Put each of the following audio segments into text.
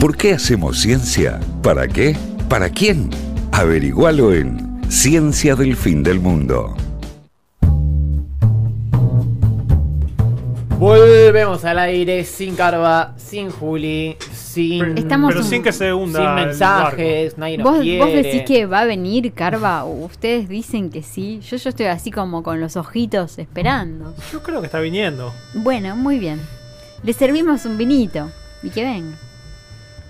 ¿Por qué hacemos ciencia? ¿Para qué? ¿Para quién? Averigualo en Ciencia del Fin del Mundo. Volvemos al aire sin Carva, sin Juli, sin. Estamos Pero sin que se hunda. sin el mensajes, nadie nos ¿Vos, quiere. vos decís que va a venir Carva, ustedes dicen que sí. Yo, yo estoy así como con los ojitos esperando. Yo creo que está viniendo. Bueno, muy bien. Le servimos un vinito y que venga.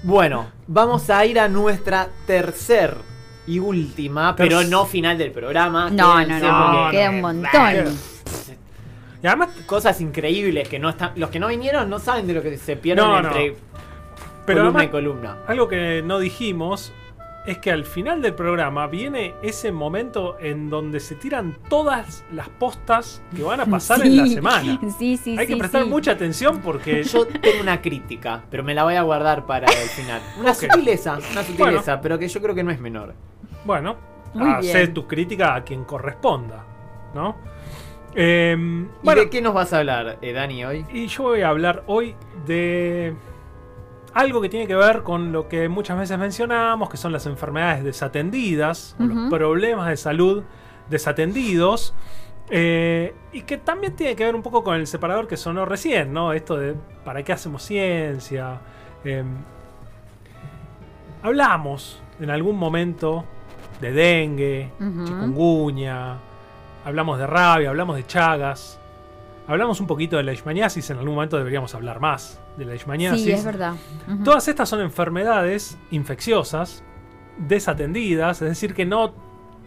Bueno, vamos a ir a nuestra tercer y última, pero no final del programa. No, no, no, porque- queda un montón. Y además, Cosas increíbles que no están. Los que no vinieron no saben de lo que se pierden No, no. entre pero columna además, y columna. algo que no dijimos es que al final del programa viene ese momento en donde se tiran todas las postas que van a pasar en la semana. Sí, sí, Hay que prestar sí. mucha atención porque Yo tengo una crítica, pero me la voy a guardar para el final. Una sutileza, una sutileza, pero que yo creo que no es menor. Bueno, Muy hace bien. tu crítica a quien corresponda, ¿no? Em, ¿Y bueno, de qué nos vas a hablar, eh, Dani, hoy? y yo voy a hablar hoy de algo que tiene que ver con lo que muchas veces mencionamos, que son las enfermedades desatendidas, o los problemas de salud desatendidos, eh, y que también tiene que ver un poco con el separador que sonó recién, ¿no? Esto de ¿para qué hacemos ciencia? Em, hablamos en algún momento de dengue, Ujú. chikungunya, hablamos de rabia, hablamos de chagas, hablamos un poquito de la leishmaniasis, en algún momento deberíamos hablar más de la leishmaniasis. Sí, es verdad. Todas estas son enfermedades infecciosas desatendidas, es decir, que no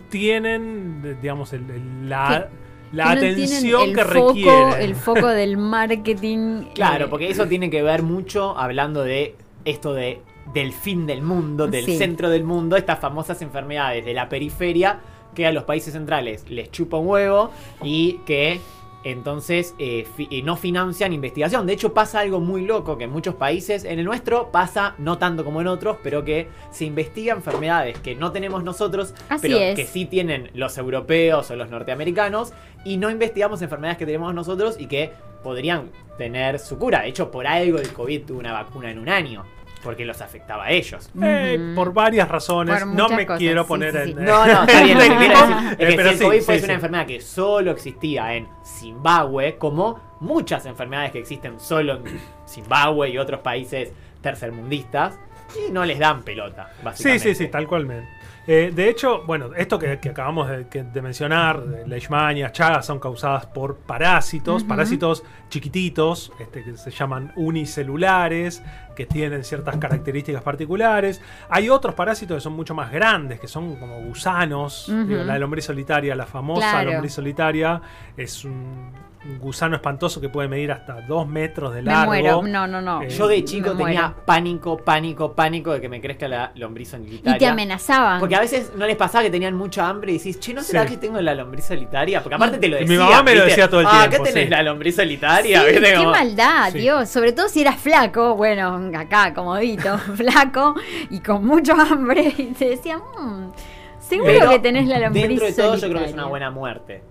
tienen, digamos, el- el- la, la Que no tienen atención el que foco, requieren. El foco del marketing. Claro, eh, porque eso tiene que ver mucho hablando de esto de del fin del mundo, del Sí. centro del mundo, estas famosas enfermedades de la periferia que a los países centrales les chupa un huevo y que entonces eh, fi- eh, no financian investigación. De hecho pasa algo muy loco que en muchos países, en el nuestro pasa no tanto como en otros, pero que se investigan enfermedades que no tenemos nosotros, Así pero es. que sí tienen los europeos o los norteamericanos y no investigamos enfermedades que tenemos nosotros y que podrían tener su cura. De hecho, por algo el COVID tuvo una vacuna en un año, porque los afectaba a ellos. Eh, por varias razones, Por no me cosas, quiero sí, poner sí, en... sí. No, no, está bien. Lo que quiero decir es que Eh, pero si el COVID sí. una enfermedad que solo existía en Zimbabue, como muchas enfermedades que existen solo en Zimbabue y otros países tercermundistas, y no les dan pelota, Sí, básicamente. sí, sí, tal cual. Eh, de hecho, bueno, esto que, que acabamos de, que- de mencionar, de leishmania, chagas, son causadas por parásitos, parásitos chiquititos, este, que se llaman unicelulares, que tienen ciertas características particulares. Hay otros parásitos que son mucho más grandes, que son como gusanos. Digo, la lombriz solitaria, la famosa Claro. lombriz solitaria, es un gusano espantoso que puede medir hasta dos metros de Me largo. muero. No, no, no. Eh, Yo de chico Me tenía muero. pánico, pánico, pánico de que me crezca la lombriz solitaria. Y te amenazaban. Porque a veces no les pasaba que tenían mucha hambre y decís, che, ¿no será Sí. que tengo la lombriz solitaria? Porque aparte te lo Mi decía. mamá me lo decía todo el Ah, tiempo, ¿qué tenés sí. la lombriz Sí, solitaria? ¿Viste? qué Como- maldad, Sí. Dios. Sobre todo si eras flaco, bueno, acá, comodito, flaco y con mucho hambre. Y te decían, "Mm, seguro Pero que tenés la lombriz Dentro de todo, yo creo que es solitaria". una buena muerte.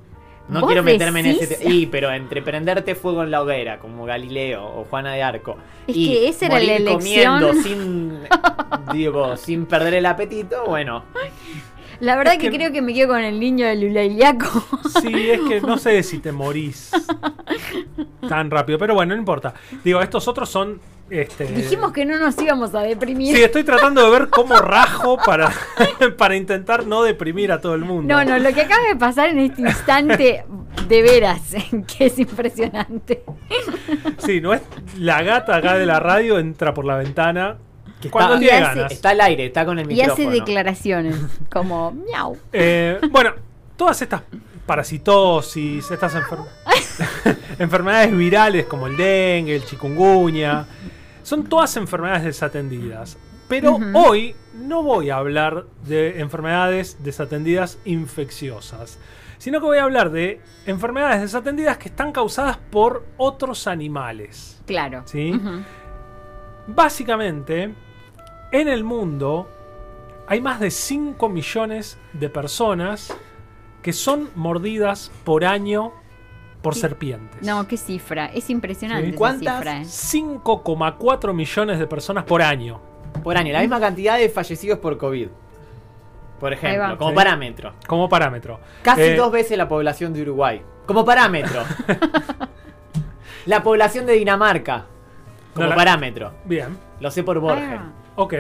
No ¿Vos quiero meterme en ese. Y, pero entre prenderte fuego en la hoguera, como Galileo o Juana de Arco. Es y que esa era la elección. comiendo sin, digo, sin perder el apetito, bueno. La verdad Es que, que- creo que me quedo con el niño de Lulailiaco. Sí, es que no sé si te morís tan rápido, pero bueno, no importa. Digo, estos otros son. Este, Dijimos que no nos íbamos a deprimir. Sí, estoy tratando de ver cómo rajo para, para intentar no deprimir a todo el mundo. No, no, lo que acaba de pasar en este instante, de veras, que es impresionante. Sí, no es la gata acá de la radio entra por la ventana Que cuando está, y tiene hace- ganas. está al aire, está con el Y hace micrófono. declaraciones, como miau. Eh, bueno, todas estas parasitosis, estas enfer- enfermedades virales como el dengue, el chikungunya, son todas enfermedades desatendidas. Pero hoy no voy a hablar de enfermedades desatendidas infecciosas, sino que voy a hablar de enfermedades desatendidas que están causadas por otros animales. Claro. Sí. Básicamente, en el mundo hay más de 5 millones de personas que son mordidas por año por serpientes. No, qué cifra. Es impresionante Sí. ¿Cuántas? cifra. ¿eh? 5,4 millones de personas por año. por año, la misma cantidad de fallecidos por COVID. Por ejemplo, como Sí. parámetro. Como parámetro. Casi Eh, dos veces la población de Uruguay. Como parámetro. la población de Dinamarca. Como No la- parámetro. Bien. Lo sé por Borges. va. Ok.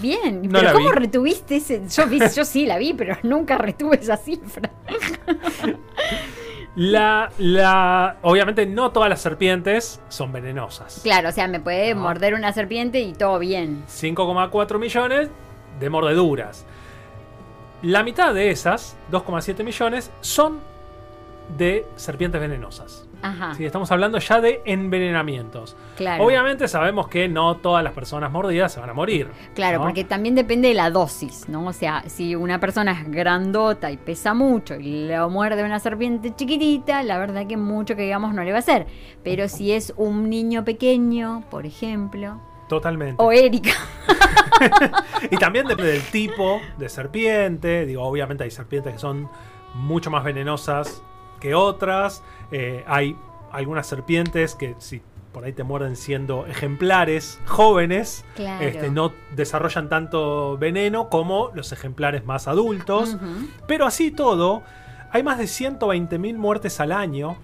Bien, No pero ¿cómo vi. retuviste ese? Yo, sí la vi, pero nunca retuve esa cifra. La, la, obviamente no todas las serpientes son venenosas. Claro, o sea, me puede No. morder una serpiente y todo bien. 5,4 millones de mordeduras. La mitad de esas, 2,7 millones, son de serpientes venenosas. Ajá, Sí, estamos hablando ya de envenenamientos. claro. Obviamente sabemos que no todas las personas mordidas se van a morir. Claro, ¿no? porque también depende de la dosis, ¿no? O sea, si una persona es grandota y pesa mucho y le muerde una serpiente chiquitita, la verdad que mucho que digamos no le va a hacer. Pero si es un niño pequeño, por ejemplo, Totalmente. o Erika, Y también depende del tipo de serpiente. Digo, obviamente hay serpientes que son mucho más venenosas que otras. Eh, hay algunas serpientes que si por ahí te muerden siendo ejemplares jóvenes, Claro. este, no desarrollan tanto veneno como los ejemplares más adultos. Pero así todo, hay más de 120.000 muertes al año.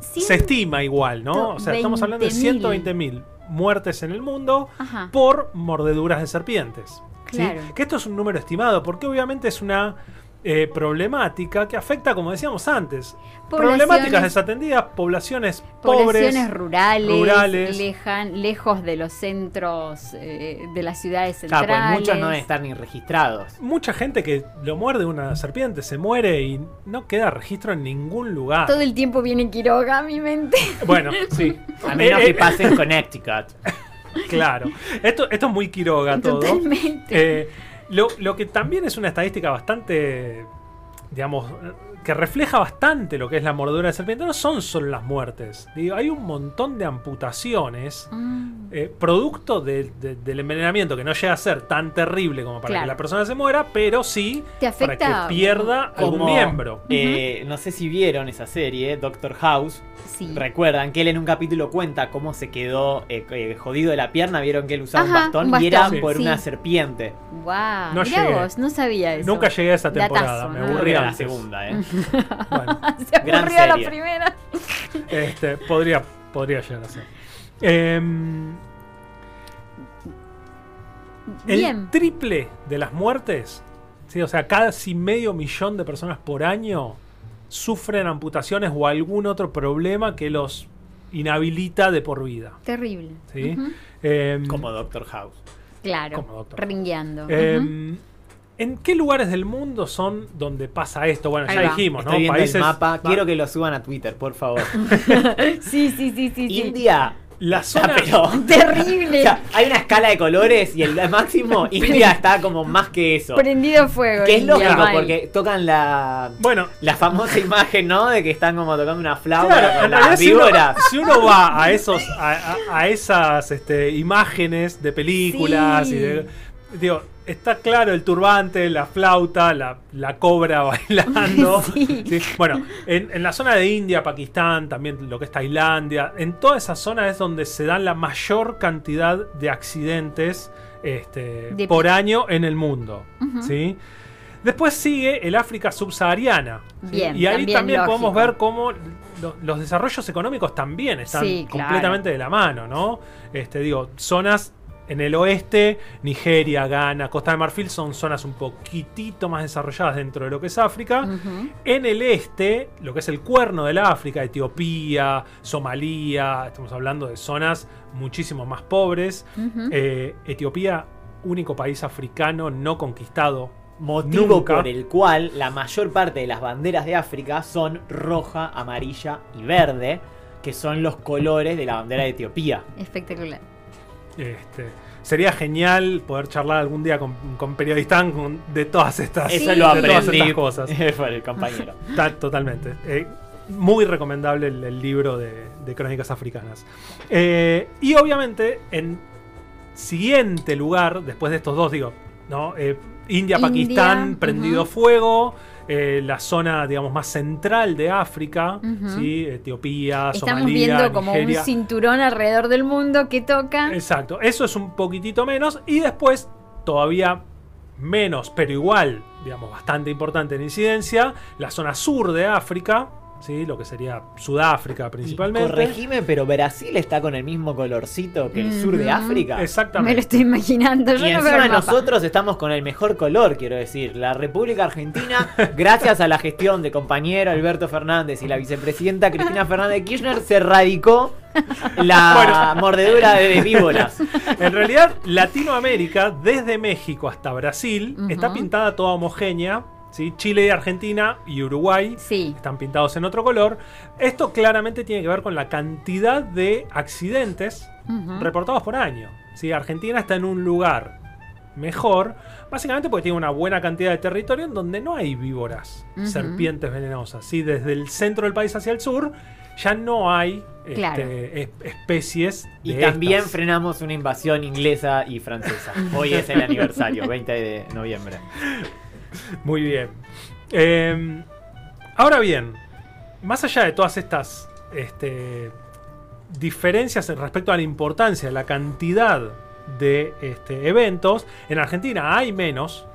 Se estima igual, ¿no? O sea, estamos hablando de 20.000. 120.000 muertes en el mundo Ajá. por mordeduras de serpientes. ¿sí? Claro. Que esto es un número estimado, porque obviamente es una eh, problemática que afecta, como decíamos antes, problemáticas desatendidas, poblaciones Poblaciones pobres, rurales, rurales. lejan- lejos de los centros eh, de las ciudades Claro, centrales. pues muchos no están ni registrados. mucha gente que lo muerde una serpiente, se muere y no queda registro en ningún lugar. Todo el tiempo viene Quiroga a mi mente. Bueno, sí. A menos Eh, que eh, pase en Connecticut. Claro. Esto, esto es muy Quiroga todo. Totalmente. Eh, lo, lo que también es una estadística bastante, digamos, que refleja bastante lo que es la mordedura de serpiente, no son solo las muertes. Digo, hay un montón de amputaciones. Mm. eh, producto de- de- del envenenamiento que no llega a ser tan terrible como para Claro. que la persona se muera, pero sí Te para que pierda algún Como, miembro. eh, no sé si vieron esa serie, Doctor House. Sí. Recuerdan que él en un capítulo cuenta cómo se quedó eh, eh, jodido de la pierna. Vieron que él usaba un, bastón un y era por sí. una serpiente. Wow. No Mirá vos, no sabía eso. Nunca llegué a esa temporada, Datazo, me ¿no? La segunda, ¿eh? Bueno, Se Gran aburrió la serie. primera. este, podría, podría llegar a ser. Em, el triple de las muertes, ¿sí? o sea, casi medio millón de personas por año sufren amputaciones o algún otro problema que los inhabilita de por vida. Terrible. ¿sí? Em, Como Doctor House. Claro. Como doctor. Ringueando. em, ¿En qué lugares del mundo son donde pasa esto? Bueno, Ahí ya va. dijimos, ¿no? Viendo Países. el mapa. Quiero que lo suban a Twitter, por favor. Sí, sí, sí, sí. sí. India. La Ah, zona. pero. Terrible. O sea, hay una escala de colores y el máximo India está como más que eso. Prendido fuego. Que es India, lógico mal. porque tocan la Bueno, la famosa imagen, ¿no? De que están como tocando una flauta Claro, con en las realidad, si uno, víboras. si uno va a esos a, a- a esas este, imágenes de películas Sí. y de- digo está claro el turbante la flauta la, la cobra bailando Sí. Sí. bueno en, en la zona de India Pakistán también lo que es Tailandia en toda esa zona es donde se dan la mayor cantidad de accidentes este, De- por año en el mundo. ¿sí? Después sigue el África subsahariana. Bien, y ahí también también podemos ver cómo lo- los desarrollos económicos también están Sí, claro. completamente de la mano, ¿no? Este, digo, zonas en el oeste, Nigeria, Ghana, Costa de Marfil son zonas un poquitito más desarrolladas dentro de lo que es África. En el este, lo que es el cuerno del África, Etiopía, Somalia, estamos hablando de zonas muchísimo más pobres. Eh, Etiopía, único país africano no conquistado Motivo Nunca. por el cual la mayor parte de las banderas de África son roja, amarilla y verde, que son los colores de la bandera de Etiopía. Espectacular. Este, sería genial poder charlar algún día con, con periodistas de todas estas, Eso lo de todas estas cosas. por el compañero. Ta- totalmente. Eh, muy recomendable el, el libro de, de Crónicas Africanas. Eh, y obviamente, en siguiente lugar, después de estos dos, digo, ¿no? Eh, India, India, Pakistán, prendido fuego. eh, la zona, digamos, más central de África, Ujú. ¿sí? Etiopía, Estamos Somalia, viendo como Nigeria. un cinturón alrededor del mundo que toca. Exacto, eso es un poquitito menos. Y después, todavía menos, pero igual, digamos, bastante importante en incidencia, la zona sur de África, ¿sí? lo que sería Sudáfrica Y principalmente. Corregime, pero Brasil está con el mismo colorcito que el sur de. África. Me lo Exactamente. estoy imaginando. Yo Y no encima nosotros estamos con el mejor color, quiero decir. La República Argentina, gracias a la gestión de compañero Alberto Fernández y la vicepresidenta Cristina Fernández de Kirchner, se erradicó la mordedura de víboras. En realidad, Latinoamérica, desde México hasta Brasil, está pintada toda homogénea. ¿Sí? Chile, Argentina y Uruguay Sí. están pintados en otro color. Esto claramente tiene que ver con la cantidad de accidentes reportados por año. ¿sí? Argentina está en un lugar mejor, básicamente porque tiene una buena cantidad de territorio en donde no hay víboras, serpientes venenosas. ¿sí? Desde el centro del país hacia el sur ya no hay Claro. este, es- especies. Y de también estas. frenamos una invasión inglesa y francesa. Hoy es el aniversario, 20 de noviembre. Muy bien. Eh, ahora bien, más allá de todas estas este, diferencias en respecto a la importancia, la cantidad de este, eventos, en Argentina hay menos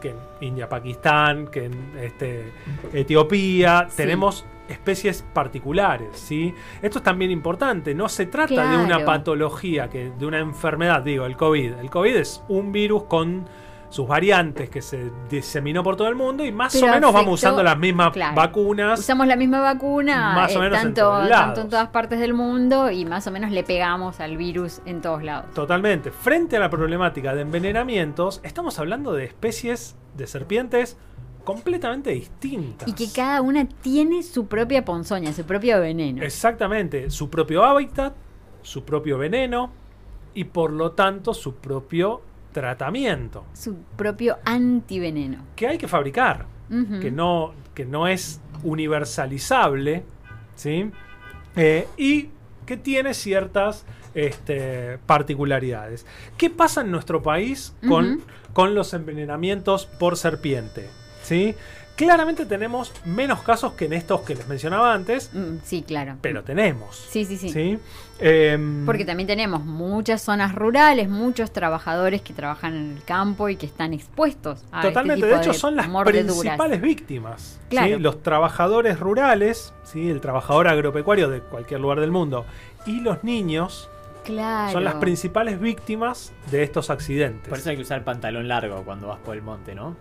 que en India, Pakistán, que en este, Etiopía. Sí. Tenemos especies particulares, ¿sí? Esto es también importante, no se trata de una patología, que, de una enfermedad, digo, el COVID. El COVID es un virus con sus variantes que se diseminó por todo el mundo y más Pero o menos vamos usando las mismas claro. vacunas. Usamos la misma vacuna, Más o eh, menos en tanto, lados. tanto en todas partes del mundo y más o menos le pegamos al virus en todos lados. Totalmente. Frente a la problemática de envenenamientos, estamos hablando de especies de serpientes completamente distintas. Y que cada una tiene su propia ponzoña, su propio veneno. Exactamente. Su propio hábitat, su propio veneno y por lo tanto su propio tratamiento. Su propio antiveneno. Que hay que fabricar. Que no, que no es universalizable, ¿sí? Eh, y que tiene ciertas este, particularidades. ¿Qué pasa en nuestro país con, con los envenenamientos por serpiente? ¿sí? Claramente tenemos menos casos que en estos que les mencionaba antes, Mm, sí, claro. pero tenemos. Sí, sí, sí. ¿sí? Em, Porque también tenemos muchas zonas rurales, muchos trabajadores que trabajan en el campo y que están expuestos a Totalmente, este de tipo hecho son las mordeduras. principales víctimas. ¿sí? Claro. Los trabajadores rurales, ¿sí? el trabajador agropecuario de cualquier lugar del mundo y los niños Claro. son las principales víctimas de estos accidentes. Por eso hay que usar pantalón largo cuando vas por el monte, ¿no?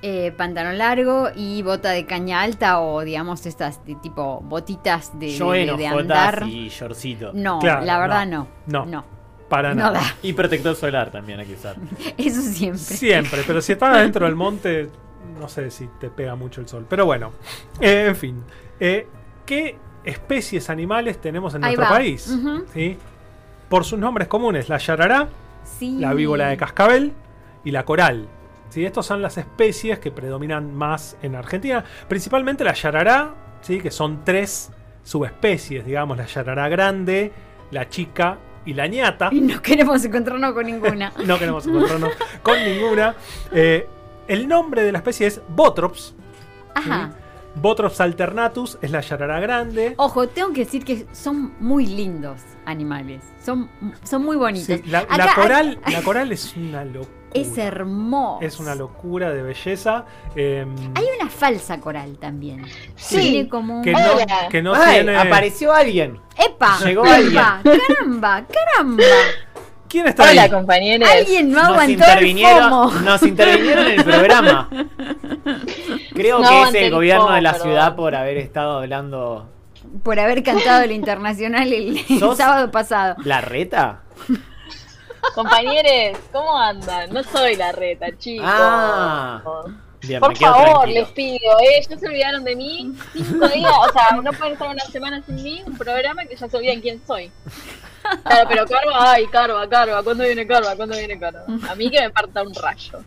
Eh, pantalón largo y bota de caña alta o digamos estas de tipo botitas de, Yo de- andar. y shortcito. No, Claro, la verdad no. no. No. Para No nada. da. Y protector solar también hay que usar. Eso siempre. Siempre, pero si estás dentro del monte, no sé si te pega mucho el sol. Pero bueno, eh, en fin. Eh, ¿Qué especies animales tenemos en Ahí nuestro va. país? ¿Sí? Por sus nombres comunes, la yarará, Sí. la víbora de cascabel y la coral. ¿Sí? Estas son las especies que predominan más en Argentina. Principalmente la yarará, ¿sí? que son tres subespecies, digamos, la yarará grande, la chica y la ñata. Y no queremos encontrarnos con ninguna. No queremos encontrarnos con ninguna. Eh, el nombre de la especie es Botrops. Ajá. Botrops alternatus es la yarará grande. Ojo, tengo que decir que son muy lindos animales. Son, son muy bonitos. Sí, la, coral, la coral es una locura. Es hermoso. Es una locura de belleza. eh, Hay una falsa coral también. Sí. Tiene como un... que no, Hola. que no ¡Ay! tiene. Apareció alguien. ¡Epa! Llegó ¡Epa! ¡Caramba! ¡Caramba! ¿Quién está Hola, ahí? compañeros. Alguien no Nos aguantó el intervinieron, FOMO. nos intervinieron en el programa. Creo No que es el el gobierno FOMO, de la perdón. ciudad por haber estado hablando. Por haber cantado el internacional el, el sábado pasado. ¿La reta? Compañeros, ¿cómo andan? No soy la reta, chicos. Ah. Bien, Por favor, tranquilo. les pido, ¿eh? Ya se olvidaron de mí. Cinco días, o sea, no pueden estar una semana sin mí. Un programa que ya se olvidan quién soy. Claro, pero Carva, ay, Carva, Carva, ¿cuándo viene Carva? ¿Cuándo viene Carva? A mí que me parta un rayo.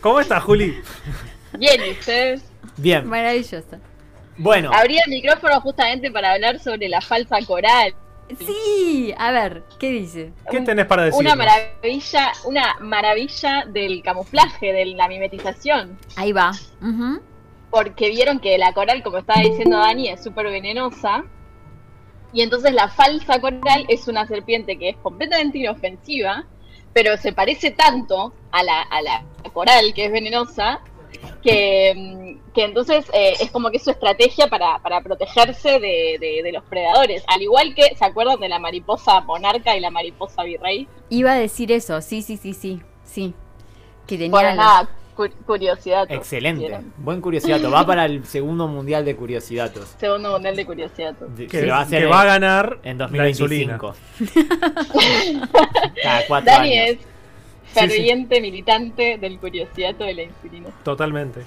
¿Cómo estás, Juli? Bien, ¿y ustedes? Bien, Maravilloso. bueno. Abrí el micrófono justamente para hablar sobre la falsa coral. Sí, a ver, ¿qué dice? ¿Qué tenés para decir? Una maravilla, una maravilla del camuflaje, de la mimetización. Ahí va. Porque vieron que la coral, como estaba diciendo Dani, es súper venenosa. Y entonces la falsa coral es una serpiente que es completamente inofensiva, pero se parece tanto a la, a la coral, que es venenosa, que, que entonces eh, es como que es su estrategia para, para protegerse de, de- de los predadores. Al igual que, ¿se acuerdan de la mariposa monarca y la mariposa virrey? Iba a decir eso, sí, sí, sí, sí, sí. Que tenía Bueno, nada, cu- curiosidad. Excelente. ¿vieron? Buen curiosidad. Va para el segundo mundial de curiosidades. Segundo mundial de curiosidad. Que, va a hacer que en, va a ganar en la insulina. 2025. Cada cuatro Dani años. es ferviente militante del curiosidad de la insulina. Totalmente.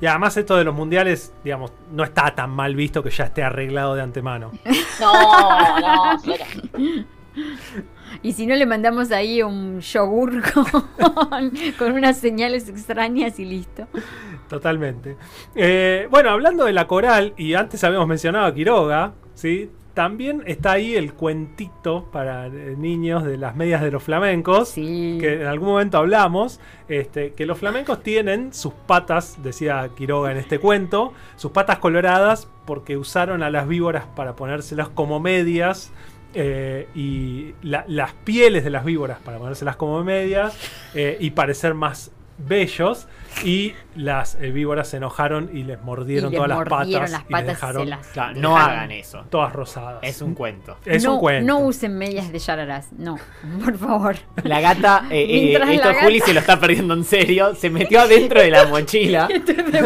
Y además esto de los mundiales, digamos, no está tan mal visto que ya esté arreglado de antemano. No, no, cero. Y si no le mandamos ahí un yogur con, con unas señales extrañas y listo. Totalmente. Eh, bueno, hablando de la coral, y antes habíamos mencionado a Quiroga, ¿sí? También está ahí el cuentito para eh, niños de las medias de los flamencos. Sí. Que en algún momento hablamos, este, que los flamencos tienen sus patas, decía Quiroga en este cuento, sus patas coloradas porque usaron a las víboras para ponérselas como medias eh, y la- las pieles de las víboras para ponérselas como medias eh, y parecer más bellos y las eh, víboras se enojaron y les mordieron Y les todas las mordieron patas, las y patas les y se dejaron las- Claro, Dejaron. no hagan eso. todas rosadas. Es un cuento. Es no, un cuento. no usen medias de yararás, no, por favor. La gata, eh, eh, la esto gata- Juli se lo está perdiendo en serio. Se metió adentro de la mochila. Esto es, de-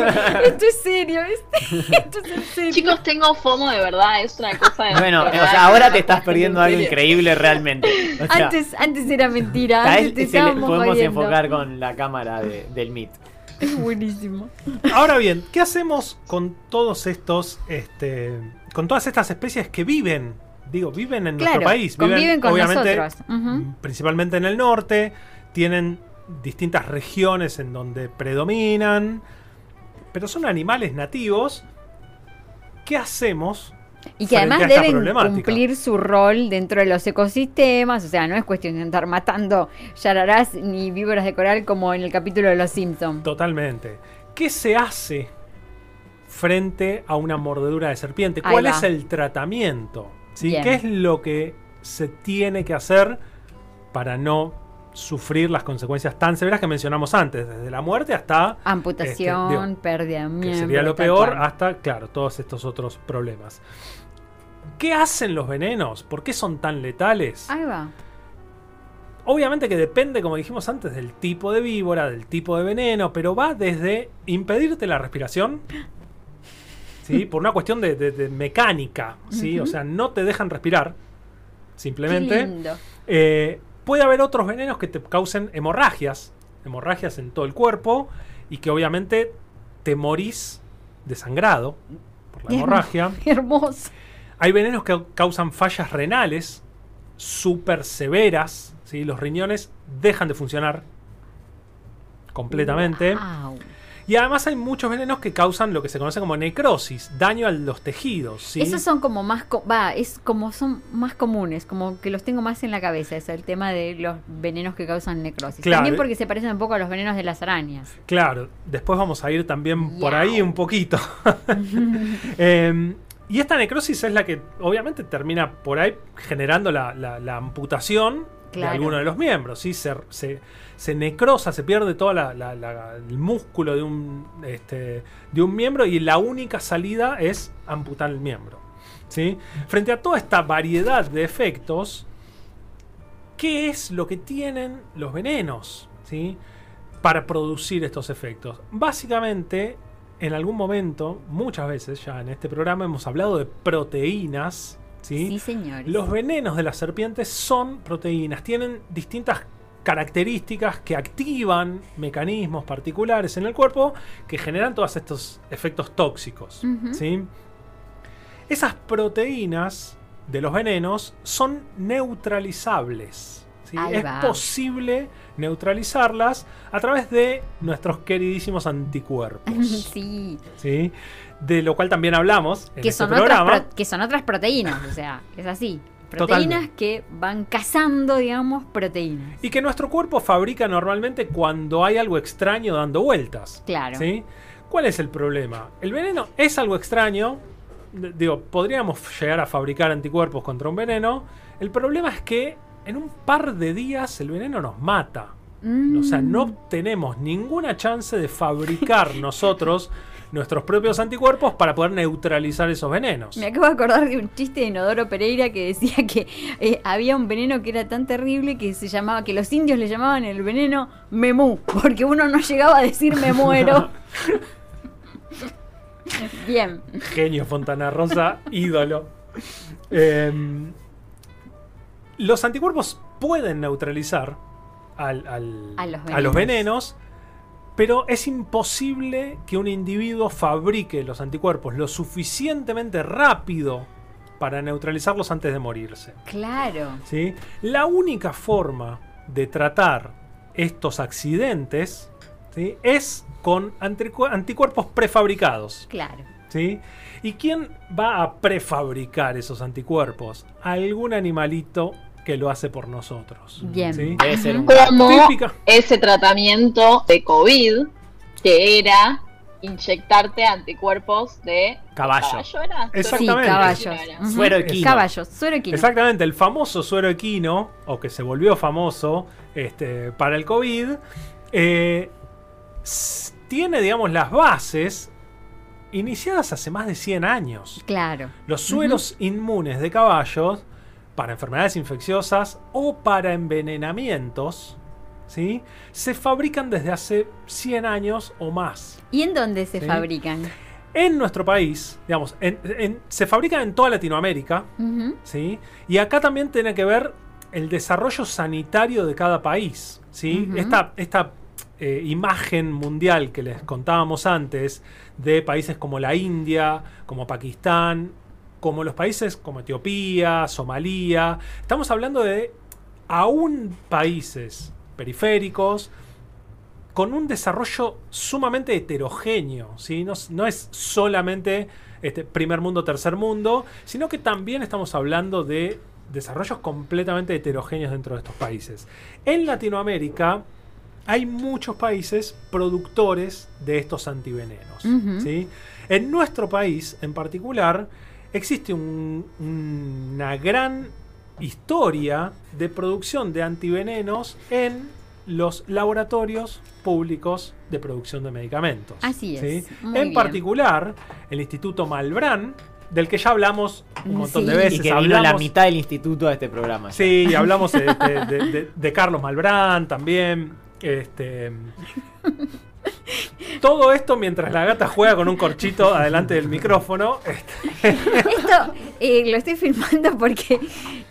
esto es serio, este- esto es en serio. Chicos, tengo FOMO de verdad, es una cosa de. Bueno, o sea, ahora te estás perdiendo en algo increíble realmente. O sea, Antes, antes era mentira, antes te se le- estábamos podemos jodiendo. enfocar con la cámara de- del Meet. Es buenísimo. Ahora bien, ¿qué hacemos con todos estos, este, con todas estas especies que viven? Digo, viven en nuestro país. conviven con obviamente, nosotros. Principalmente en el norte, tienen distintas regiones en donde predominan, pero son animales nativos. ¿Qué hacemos? Y que además deben cumplir su rol dentro de los ecosistemas, o sea, no es cuestión de andar matando yararás ni víboras de coral como en el capítulo de Los Simpsons. Totalmente. ¿Qué se hace frente a una mordedura de serpiente? ¿Cuál es el tratamiento? ¿Sí? ¿Qué es lo que se tiene que hacer para no sufrir las consecuencias tan severas que mencionamos antes? Desde la muerte hasta... Amputación, Este, digo, pérdida de que miembro. sería lo peor, cual. hasta, claro, todos estos otros problemas. ¿Qué hacen los venenos? ¿Por qué son tan letales? Ahí va. Obviamente que depende, como dijimos antes, del tipo de víbora, del tipo de veneno, pero va desde impedirte la respiración, ¿sí? por una cuestión de, de- de mecánica, ¿sí? o sea, no te dejan respirar, Qué simplemente. lindo. Eh, puede haber otros venenos que te causen hemorragias, hemorragias en todo el cuerpo, y que obviamente te morís desangrado por la hemorragia. Hermoso. Hay venenos que causan fallas renales súper severas. ¿sí? Los riñones dejan de funcionar completamente. Wow. Y además hay muchos venenos que causan lo que se conoce como necrosis, daño a los tejidos. ¿sí? Esos son como más, co- va, es como son más comunes, como que los tengo más en la cabeza, es el tema de los venenos que causan necrosis. Claro. También porque se parecen un poco a los venenos de las arañas. Claro, después vamos a ir también por ahí un poquito. Em, y esta necrosis es la que obviamente termina por ahí generando la, la- la amputación de alguno de los miembros. ¿sí? Se, se- se necrosa, se pierde todo el músculo de un, este, de un miembro y la única salida es amputar el miembro. ¿sí? Frente a toda esta variedad de efectos, ¿qué es lo que tienen los venenos? ¿sí? para producir estos efectos. Básicamente, en algún momento, muchas veces ya en este programa hemos hablado de proteínas. ¿Sí? Sí, señores. Los venenos de las serpientes son proteínas, tienen distintas características que activan mecanismos particulares en el cuerpo que generan todos estos efectos tóxicos. ¿sí? Esas proteínas de los venenos son neutralizables. ¿Sí? Ahí Es va. posible neutralizarlas a través de nuestros queridísimos anticuerpos. sí, ¿sí? De lo cual también hablamos en que este son, otras programa. pro- que son otras proteínas, o sea, es así. Proteínas Totalmente. que van cazando, digamos, proteínas. Y que nuestro cuerpo fabrica normalmente cuando hay algo extraño dando vueltas. Claro. ¿sí? ¿Cuál es el problema? El veneno es algo extraño. Digo, podríamos llegar a fabricar anticuerpos contra un veneno. El problema es que en un par de días el veneno nos mata. O sea, Mm. no tenemos ninguna chance de fabricar nosotros nuestros propios anticuerpos para poder neutralizar esos venenos. Me acabo de acordar de un chiste de Inodoro Pereira que decía que eh, había un veneno que era tan terrible que se llamaba, que los indios le llamaban el veneno memú, porque uno no llegaba a decir me muero. Bien. Genio Fontana Rosa, ídolo. Em, los anticuerpos pueden neutralizar al- al- A los a los venenos. pero es imposible que un individuo fabrique los anticuerpos lo suficientemente rápido para neutralizarlos antes de morirse. Claro. ¿sí? La única forma de tratar estos accidentes ¿sí? es con anticu- anticuerpos prefabricados. Claro. ¿sí? ¿Y quién va a prefabricar esos anticuerpos? Algún animalito que lo hace por nosotros. Bien. ¿sí? Debe ser un Como Típica. ese tratamiento de COVID que era inyectarte anticuerpos de Caballo. ¿Caballo era? Exactamente. Sí, caballos. Era. Suero equino. Caballos, suero equino. Exactamente, el famoso suero equino, o que se volvió famoso este, para el COVID, eh, tiene, digamos, las bases iniciadas hace más de 100 años. Claro. Los sueros inmunes de caballos para enfermedades infecciosas o para envenenamientos, ¿sí? Se fabrican desde hace 100 años o más. ¿Y en dónde se Sí. fabrican? En nuestro país, digamos, en- en- se fabrican en toda Latinoamérica. ¿sí? Y acá también tiene que ver el desarrollo sanitario de cada país, ¿sí? Esta eh, imagen mundial que les contábamos antes de países como la India, como Pakistán, como los países como Etiopía, Somalia, estamos hablando de aún países periféricos con un desarrollo sumamente heterogéneo, ¿sí? no, es solamente este, primer mundo, tercer mundo, sino que también estamos hablando de desarrollos completamente heterogéneos dentro de estos países. En Latinoamérica hay muchos países productores de estos antivenenos. ¿sí? En nuestro país, en particular, existe un- una gran historia de producción de antivenenos en los laboratorios públicos de producción de medicamentos. Así es, ¿sí? muy En bien. particular, el Instituto Malbrán, del que ya hablamos un montón de veces. Y que vino la hablamos- mitad del instituto a este programa. ya. Sí, y hablamos de, de- de- de- de Carlos Malbrán también. Este, todo esto mientras la gata juega con un corchito adelante del micrófono. Este, Esto eh, lo estoy filmando porque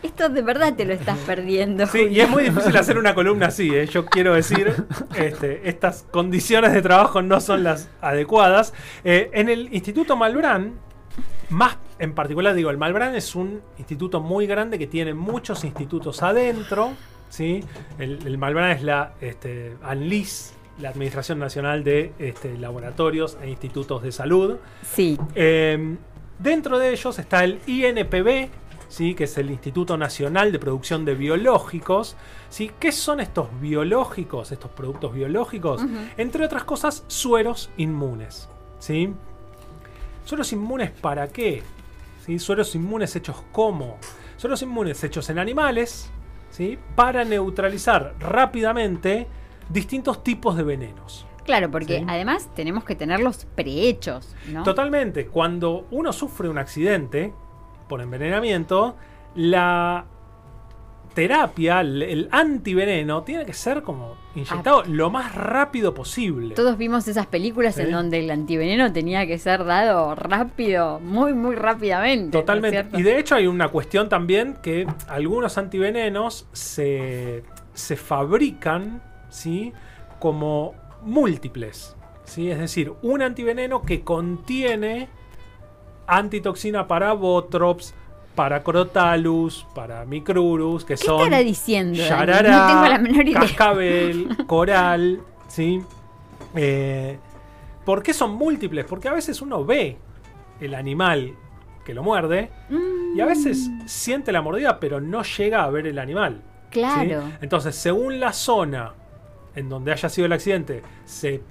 esto de verdad te lo estás perdiendo. sí, y es muy difícil hacer una columna así. ¿eh? Yo quiero decir, este, estas condiciones de trabajo no son las adecuadas. Eh, en el Instituto Malbrán, más en particular, digo, el Malbrán es un instituto muy grande que tiene muchos institutos adentro. ¿sí? El, el Malbrán es la este, ANLIS, la Administración Nacional de este, Laboratorios e Institutos de Salud. Sí. Eh, dentro de ellos está el INPB, ¿sí? que es el Instituto Nacional de Producción de Biológicos. ¿sí? ¿Qué son estos biológicos, estos productos biológicos? Entre otras cosas, sueros inmunes. ¿sí? ¿Sueros inmunes para qué? ¿Sí? Sueros inmunes hechos cómo? Sueros inmunes hechos en animales ¿sí? para neutralizar rápidamente distintos tipos de venenos. Claro, porque Sí. además tenemos que tenerlos prehechos, ¿no? Totalmente. Cuando uno sufre un accidente por envenenamiento, la terapia, el, el antiveneno, tiene que ser como inyectado lo más rápido posible. Todos vimos esas películas en donde el antiveneno tenía que ser dado rápido, muy, muy rápidamente. ¿no es Totalmente. Y de hecho hay una cuestión también que algunos antivenenos se, se fabrican ¿sí? como múltiples. ¿sí? Es decir, un antiveneno que contiene antitoxina para Botrops, para Crotalus, para Micrurus, que ¿Qué son estará diciendo? Dani? Yarará, no tengo la menor idea. Cascabel, Coral, ¿sí? Eh, ¿Por qué son múltiples? Porque a veces uno ve el animal que lo muerde Mm, y a veces siente la mordida, pero no llega a ver el animal. ¿sí? Claro. Entonces, según la zona en donde haya sido el accidente, se,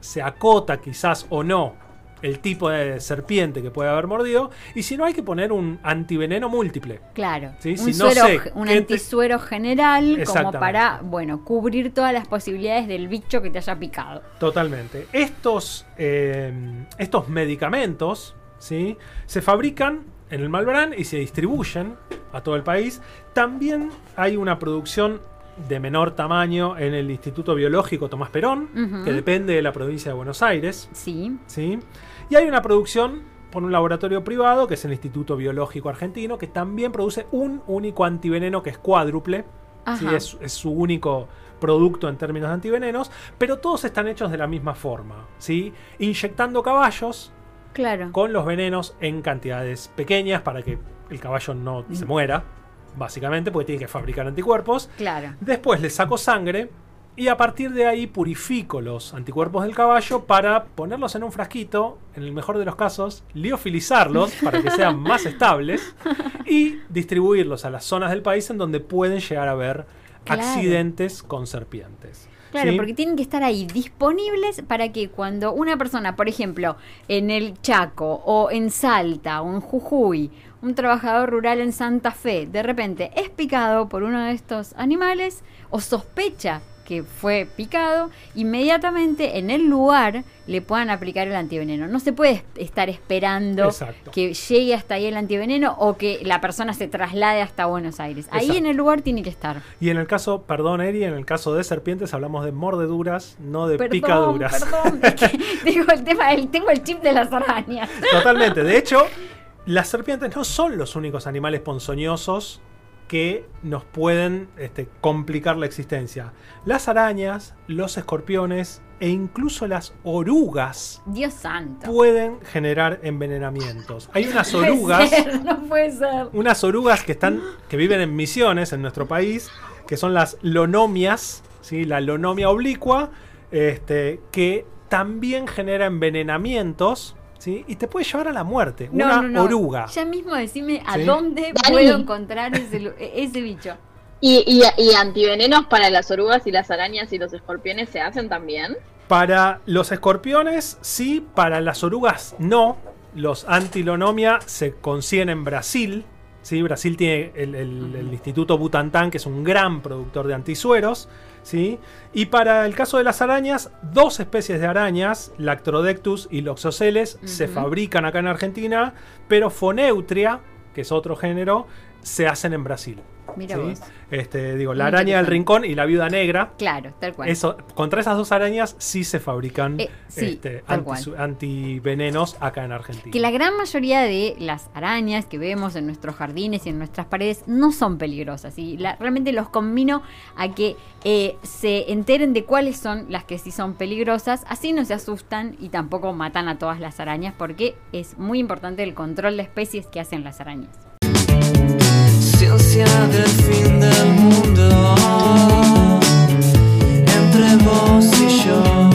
se acota quizás o no el tipo de serpiente que puede haber mordido. Y si no, hay que poner un antiveneno múltiple. Claro, Sí, un, si no suero, sé un qué te- antisuero general como para, bueno, cubrir todas las posibilidades del bicho que te haya picado. Totalmente. Estos, eh, estos medicamentos ¿sí? se fabrican en el Malbrán y se distribuyen a todo el país. También hay una producción de menor tamaño en el Instituto Biológico Tomás Perón, que depende de la provincia de Buenos Aires. Sí, ¿sí? Y hay una producción por un laboratorio privado, que es el Instituto Biológico Argentino, que también produce un único antiveneno que es cuádruple. ¿sí? Es, es su único producto en términos de antivenenos, pero todos están hechos de la misma forma, ¿sí? inyectando caballos claro. con los venenos en cantidades pequeñas para que el caballo no se muera, básicamente, porque tiene que fabricar anticuerpos. Claro. Después le saco sangre y a partir de ahí purifico los anticuerpos del caballo para ponerlos en un frasquito, en el mejor de los casos, liofilizarlos para que sean más estables y distribuirlos a las zonas del país en donde pueden llegar a haber Claro. accidentes con serpientes. Claro, ¿sí? porque tienen que estar ahí disponibles para que cuando una persona, por ejemplo, en el Chaco o en Salta o en Jujuy, un trabajador rural en Santa Fe, de repente es picado por uno de estos animales o sospecha que fue picado, inmediatamente en el lugar le puedan aplicar el antiveneno. No se puede estar esperando Exacto. que llegue hasta ahí el antiveneno o que la persona se traslade hasta Buenos Aires. Ahí Exacto. en el lugar tiene que estar. Y en el caso, perdón Eri, en el caso de serpientes hablamos de mordeduras, no de Perdón, picaduras. perdón, es que tengo el tema, el- tengo el chip de las arañas. Totalmente. De hecho, las serpientes no son los únicos animales ponzoñosos que nos pueden este, complicar la existencia. Las arañas, los escorpiones e incluso las orugas Dios santo. pueden generar envenenamientos. Hay unas No puede orugas, ser, no puede ser. unas orugas que están, que viven en misiones en nuestro país, que son las lonomias, ¿sí? la lonomia oblicua, este, que también genera envenenamientos, ¿sí? y te puede llevar a la muerte. No, una no, no. oruga. Ya mismo decime a Sí. dónde Dani. puedo encontrar ese, lu- ese bicho. ¿Y, y, y antivenenos para las orugas y las arañas y los escorpiones se hacen también? Para los escorpiones, sí, para las orugas, no. Los antilonomia se consiguen en Brasil. ¿Sí? Brasil tiene el, el- el Instituto Butantan, que es un gran productor de antisueros. ¿sí? Y para el caso de las arañas, dos especies de arañas, Lactrodectus y Loxoceles, se fabrican acá en Argentina, pero Foneutria, que es otro género, se hacen en Brasil. Mira ¿sí? vos. Este, digo, la Muy araña del rincón y la viuda negra Claro, tal cual. eso, contra esas dos arañas sí se fabrican Eh, sí, este, anti- antivenenos acá en Argentina. Que la gran mayoría de las arañas que vemos en nuestros jardines y en nuestras paredes no son peligrosas. Y la- realmente los convino a que eh, se enteren de cuáles son las que sí son peligrosas. Así no se asustan y tampoco matan a todas las arañas porque es muy importante el control de especies que hacen las arañas conciencia del fin del mundo entre vos y yo.